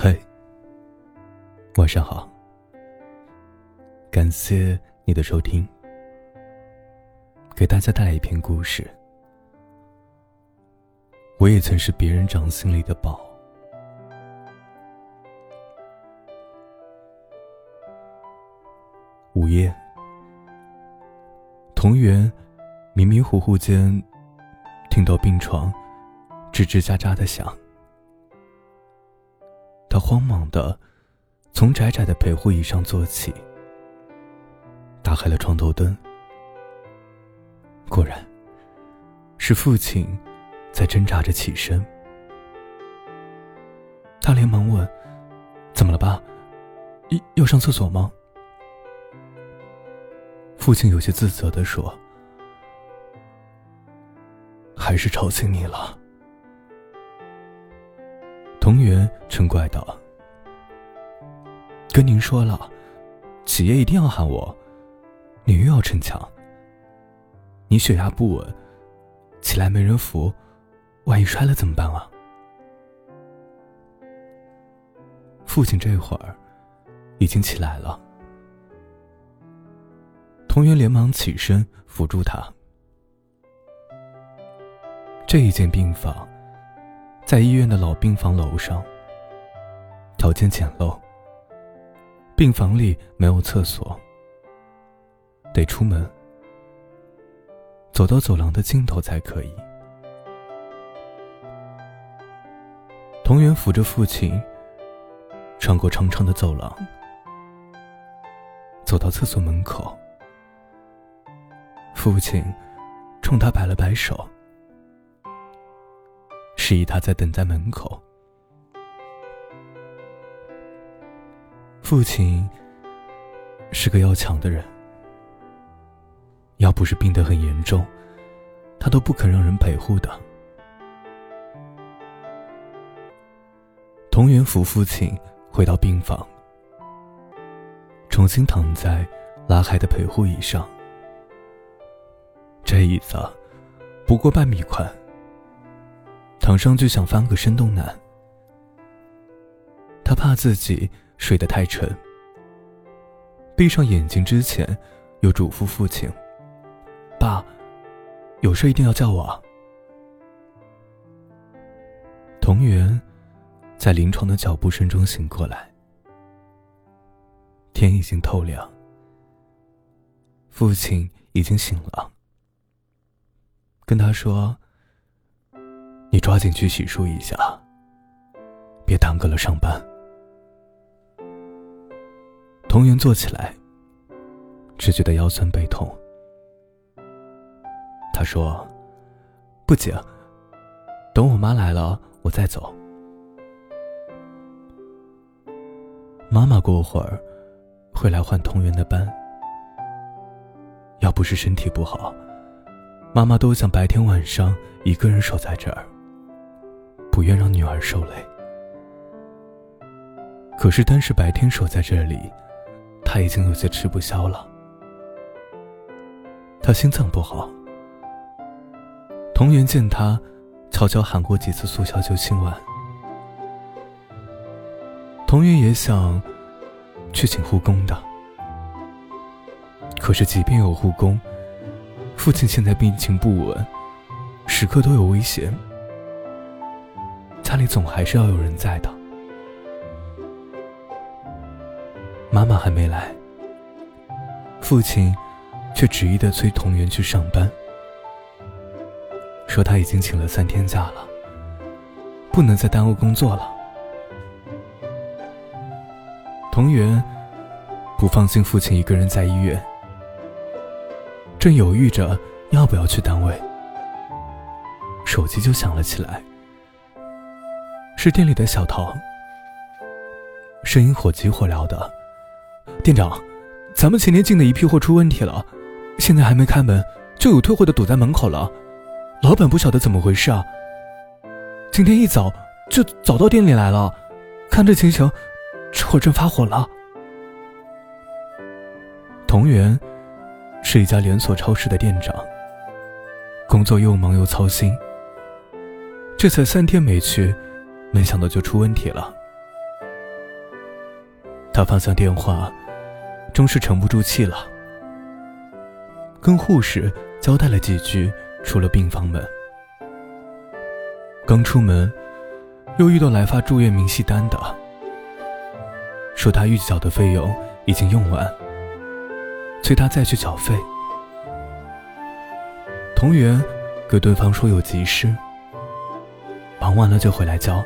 嘿，晚上好，感谢你的收听。给大家带来一篇故事。我也曾是别人掌心里的宝。午夜，同源迷迷糊糊间听到病床吱吱喳喳的响，慌忙的从窄窄的陪护椅上坐起，打开了床头灯。果然，是父亲在挣扎着起身。他连忙问：“怎么了，爸？要上厕所吗？”父亲有些自责的说：“还是吵醒你了。”同源嗔怪道：“跟您说了，起夜一定要喊我，你又要逞强。”你血压不稳，起来没人扶，万一摔了怎么办啊？父亲这会儿已经起来了，同源连忙起身扶住他。这一间病房在医院的老病房楼上，条件简陋，病房里没有厕所，得出门。走到走廊的尽头才可以。同源扶着父亲，穿过长长的走廊，走到厕所门口。父亲冲他摆了摆手，示意他在等在门口。父亲是个要强的人。要不是病得很严重，他都不肯让人陪护的。同源扶父亲回到病房，重新躺在拉开的陪护椅上。这椅子不过半米宽，躺上去想翻个身都难。他怕自己睡得太沉，闭上眼睛之前，又嘱咐父亲。爸，有事一定要叫我。同源在临床的脚步声中醒过来，天已经透亮，父亲已经醒了，跟他说：“你抓紧去洗漱一下，别耽搁了上班。”同源坐起来，只觉得腰酸背痛。他说：“不急，等我妈来了，我再走。”妈妈过会儿会来换同源的班。要不是身体不好，妈妈都想白天晚上一个人守在这儿，不愿让女儿受累。可是单是白天守在这里，她已经有些吃不消了。她心脏不好。同源见他，悄悄喊过几次速效救心丸。同源也想去请护工的，可是即便有护工，父亲现在病情不稳，时刻都有危险，家里总还是要有人在的。妈妈还没来，父亲却执意的催同源去上班。说他已经请了三天假了，不能再耽误工作了。同源不放心父亲一个人在医院，正犹豫着要不要去单位，手机就响了起来。是店里的小唐，声音火急火燎的：“店长，咱们前天进的一批货出问题了，现在还没开门，就有退货的堵在门口了。”老板不晓得怎么回事啊！今天一早就早到店里来了，看这情形，这会真发火了。同源是一家连锁超市的店长，工作又忙又操心。这才三天没去，没想到就出问题了。他放下电话，终是沉不住气了，跟护士交代了几句，出了病房门。刚出门，又遇到来发住院明细单的，说他预缴的费用已经用完，催他再去缴费。同源给对方说有急事，忙完了就回来交。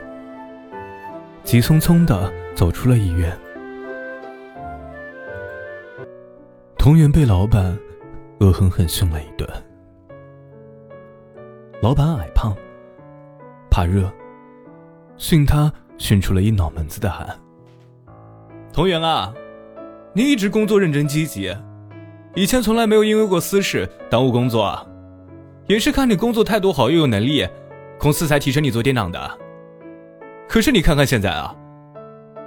急匆匆的走出了医院。同源被老板恶狠狠训了一顿。老板矮胖，怕热，训他训出了一脑门子的汗。同源啊，你一直工作认真积极，以前从来没有因为过私事耽误工作，也是看你工作态度好又有能力，公司才提升你做店长的。可是你看看现在啊，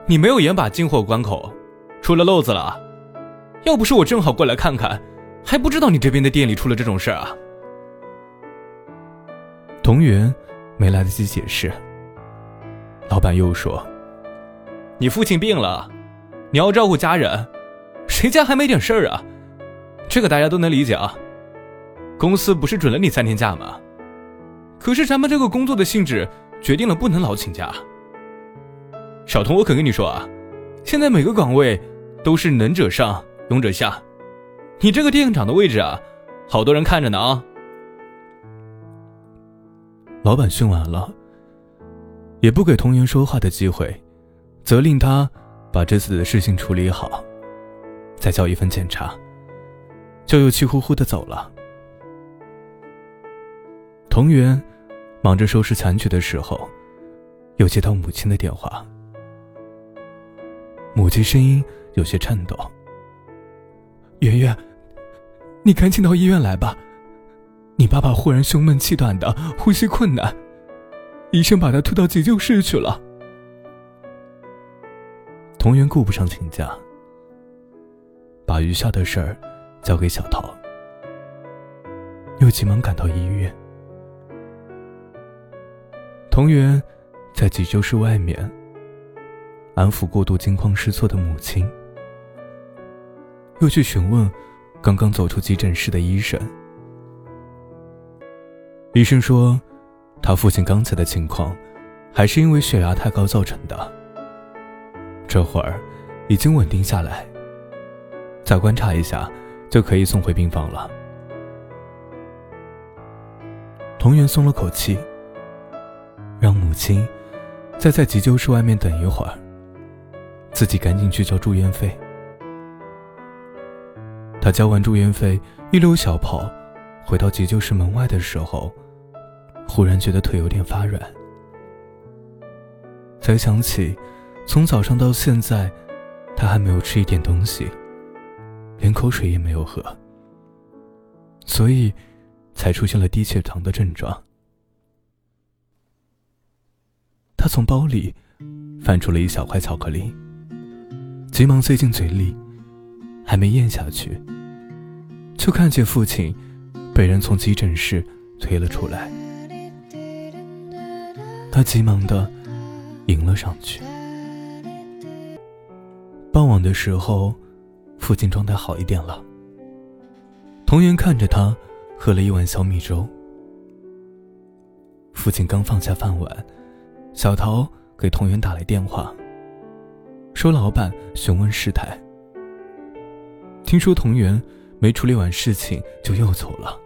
你没有严把进货关口，出了漏子了。要不是我正好过来看看，还不知道你这边的店里出了这种事儿啊。童源没来得及解释，老板又说：“你父亲病了，你要照顾家人，谁家还没点事儿啊？这个大家都能理解啊。公司不是准了你三天假吗？可是咱们这个工作的性质决定了不能老请假。”小童，我肯跟你说啊，现在每个岗位都是能者上，勇者下。你这个店长的位置啊，好多人看着呢啊。老板训完了，也不给童源说话的机会，责令他把这次的事情处理好，再交一份检查，就又气呼呼的走了。童源忙着收拾残局的时候，又接到母亲的电话。母亲声音有些颤抖：“圆圆，你赶紧到医院来吧，你爸爸忽然胸闷气短的，呼吸困难，医生把他推到急救室去了。”童源顾不上请假，把余下的事儿交给小桃，又急忙赶到医院。童源在急救室外面。安抚过度惊慌失措的母亲，又去询问刚刚走出急诊室的医生。医生说，他父亲刚才的情况，还是因为血压太高造成的。这会儿已经稳定下来，再观察一下就可以送回病房了。童源松了口气，亲再在急救室外面等一会儿。自己赶紧去交住院费。他交完住院费，一溜小跑回到急救室门外的时候，忽然觉得腿有点发软。才想起，从早上到现在，他还没有吃一点东西，连口水也没有喝，所以才出现了低血糖的症状。他从包里翻出了一小块巧克力。急忙塞进嘴里，还没咽下去，就看见父亲被人从急诊室推了出来。他急忙的迎了上去。傍晚的时候，父亲状态好一点了。童言看着他喝了一碗小米粥。父亲刚放下饭碗，小桃给童言打来电话。说：“老板询问事态。听说同源没处理完事情就又走了，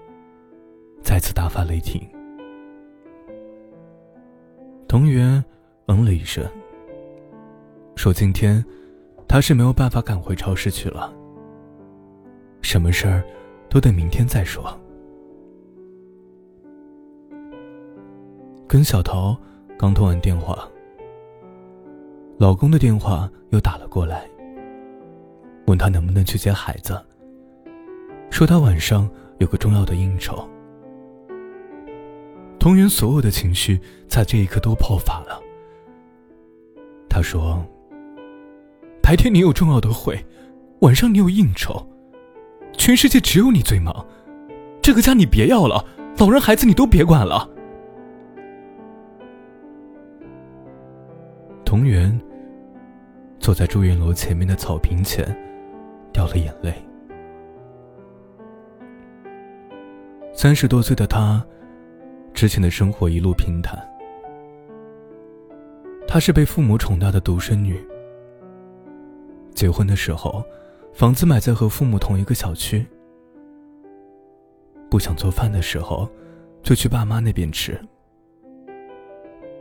再次大发雷霆。”同源嗯了一声，说：“今天他是没有办法赶回超市去了，什么事儿都得明天再说。”跟小桃刚通完电话。老公的电话又打了过来，问他能不能去接孩子，说他晚上有个重要的应酬。童源所有的情绪在这一刻都爆发了。他说：“白天你有重要的会，晚上你有应酬，全世界只有你最忙，这个家你别要了，老人孩子你都别管了。”童源。坐在住院楼前面的草坪前，掉了眼泪。三十多岁的她，之前的生活一路平坦。她是被父母宠大的独生女。结婚的时候，房子买在和父母同一个小区。不想做饭的时候，就去爸妈那边吃。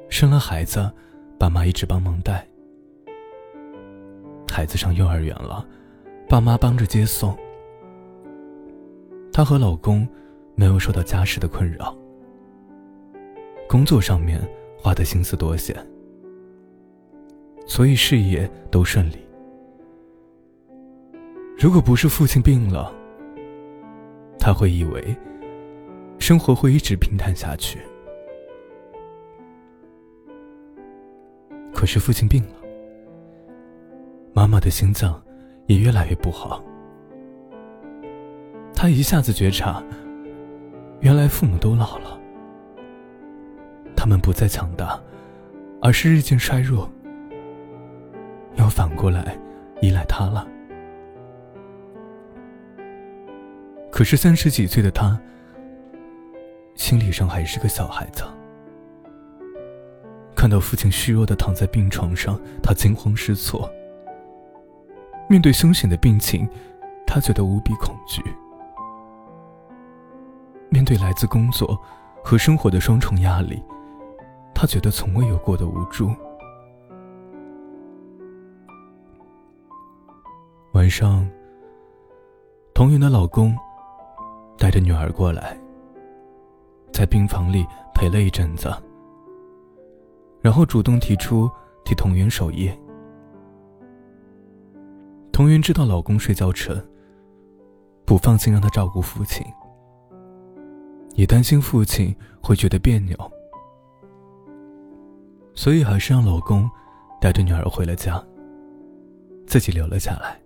生了孩子，爸妈一直帮忙带。孩子上幼儿园了，爸妈帮着接送。她和老公没有受到家事的困扰，工作上面花的心思多些，所以事业都顺利。如果不是父亲病了，他会以为生活会一直平淡下去。可是父亲病了，妈妈的心脏也越来越不好。他一下子觉察，原来父母都老了，他们不再强大，而是日渐衰弱，要反过来依赖他了。可是三十几岁的他，心理上还是个小孩子。看到父亲虚弱的躺在病床上，他惊慌失措。面对凶险的病情，他觉得无比恐惧。面对来自工作和生活的双重压力，他觉得从未有过的无助。晚上，童云的老公。带着女儿过来，在病房里陪了一阵子，然后主动提出替童云守夜。童云知道老公睡觉沉，不放心让他照顾父亲，也担心父亲会觉得别扭，所以还是让老公带着女儿回了家，自己留了下来。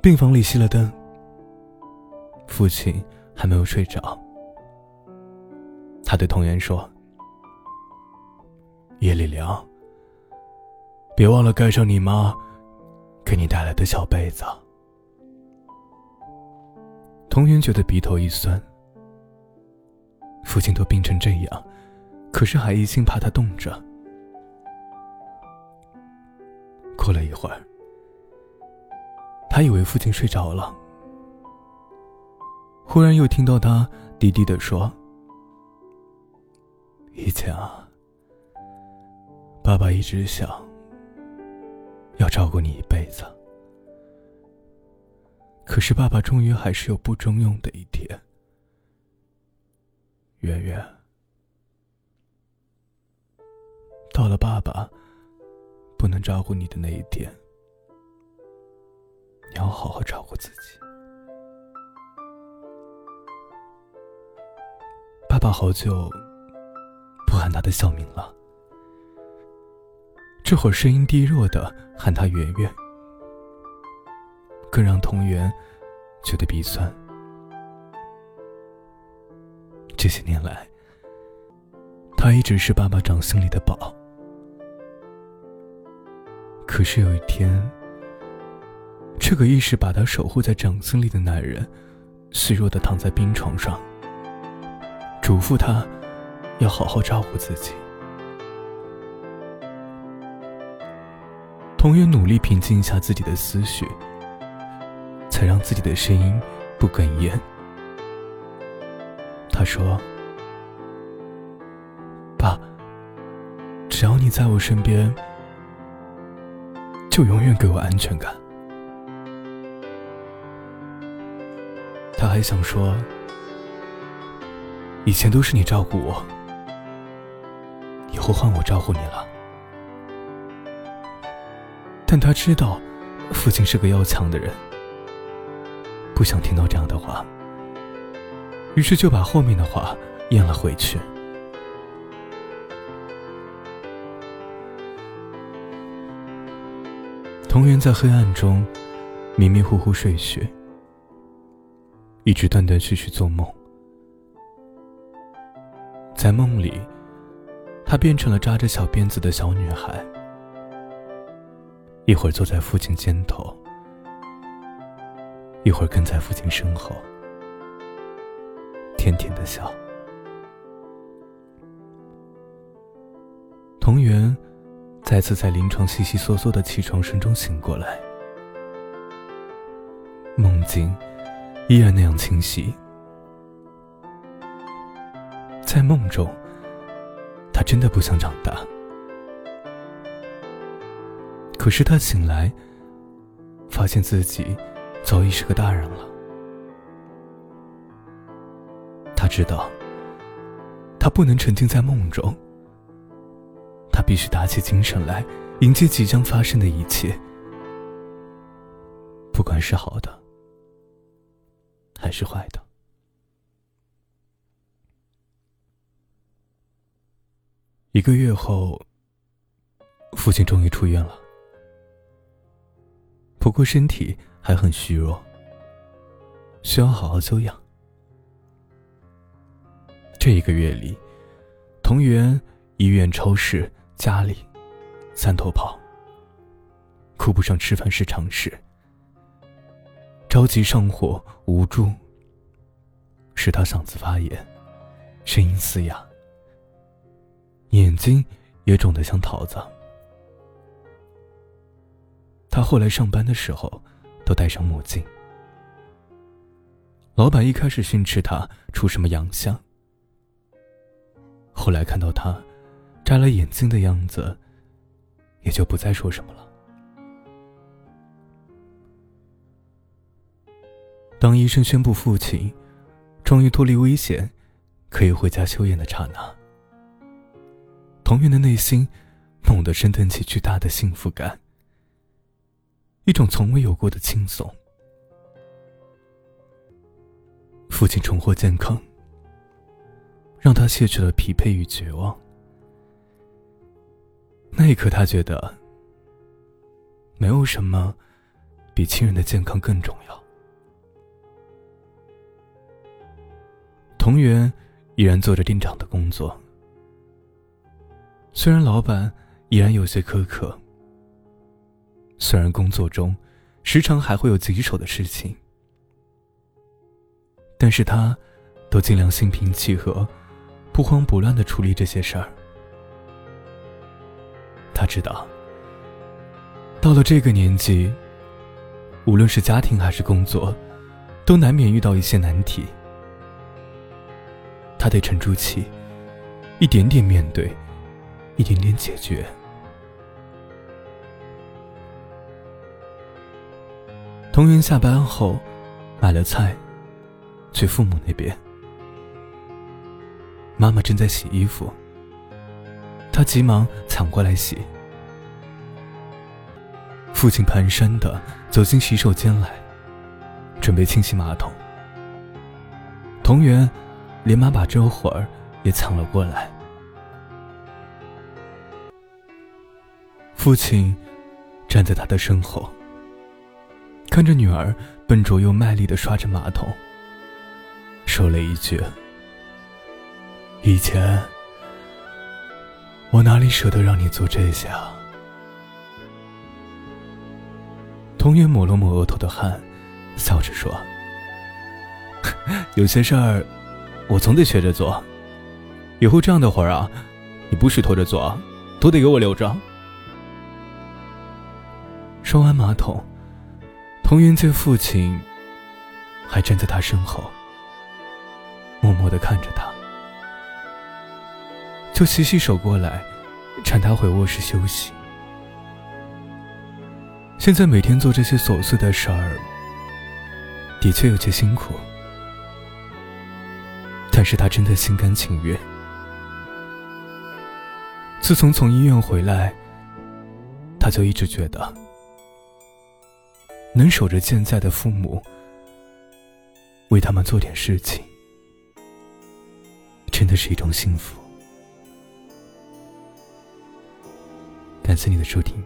病房里熄了灯，父亲还没有睡着。他对童言说：“夜里凉，别忘了盖上你妈给你带来的小被子。”童言觉得鼻头一酸，父亲都病成这样，可是还一心怕他冻着。过了一会儿。他以为父亲睡着了，忽然又听到他低低的说：“以前啊，爸爸一直想要照顾你一辈子，可是爸爸终于还是有不中用的一天。圆圆，到了爸爸不能照顾你的那一天。”你要好好照顾自己。爸爸好久不喊他的小名了，这会儿声音低弱的喊他圆圆，更让童圆觉得鼻酸。这些年来，他一直是爸爸掌心里的宝，可是有一天。这个一直把他守护在掌心里的男人，虚弱的躺在病床上，嘱咐他要好好照顾自己。童源努力平静一下自己的思绪，才让自己的声音不哽咽。他说：“爸，只要你在我身边，就永远给我安全感。”他还想说，以前都是你照顾我，以后换我照顾你了。但他知道，父亲是个要强的人，不想听到这样的话，于是就把后面的话咽了回去。童源在黑暗中迷迷糊糊睡去。一直断断续续做梦，在梦里，她变成了扎着小辫子的小女孩，一会儿坐在父亲肩头，一会儿跟在父亲身后，甜甜的笑。同源再次在临床悉悉嗦嗦的起床声中醒过来，梦境依然那样清晰。在梦中，他真的不想长大。可是他醒来，发现自己早已是个大人了。他知道，他不能沉浸在梦中。他必须打起精神来，迎接即将发生的一切，不管是好的还是坏的。一个月后，父亲终于出院了，不过身体还很虚弱，需要好好休养。这一个月里，同源医院、超市。家里，三头跑。顾不上吃饭是常事。着急上火，无助，使他嗓子发炎，声音嘶哑，眼睛也肿得像桃子。他后来上班的时候，都戴上墨镜。老板一开始训斥他出什么洋相，后来看到他。摘了眼镜的样子，也就不再说什么了。当医生宣布父亲终于脱离危险，可以回家休养的刹那，童源的内心猛地升腾起巨大的幸福感，一种从未有过的轻松。父亲重获健康，让他卸去了疲惫与绝望。那一刻，他觉得没有什么比亲人的健康更重要。同源依然做着店长的工作，虽然老板依然有些苛刻，虽然工作中时常还会有棘手的事情，但是他都尽量心平气和、不慌不乱的处理这些事儿。他知道，到了这个年纪，无论是家庭还是工作，都难免遇到一些难题。他得沉住气，一点点面对，一点点解决。童云下班后，买了菜，去父母那边。妈妈正在洗衣服。他急忙抢过来洗。父亲蹒跚的走进洗手间来，准备清洗马桶。同源连忙把这会儿也抢了过来。父亲站在他的身后，看着女儿笨拙又卖力的刷着马桶，说了一句：“以前。”我哪里舍得让你做这些啊？童源抹了抹额头的汗，笑着说：“有些事儿，我总得学着做。以后这样的活儿啊，你不许拖着做，都得给我留着。”刷完马桶，童源见父亲还站在他身后，默默的看着他。就洗洗手过来，搀他回卧室休息。现在每天做这些琐碎的事儿，的确有些辛苦，但是他真的心甘情愿。自从从医院回来，他就一直觉得，能守着健在的父母，为他们做点事情，真的是一种幸福。感谢你的收听。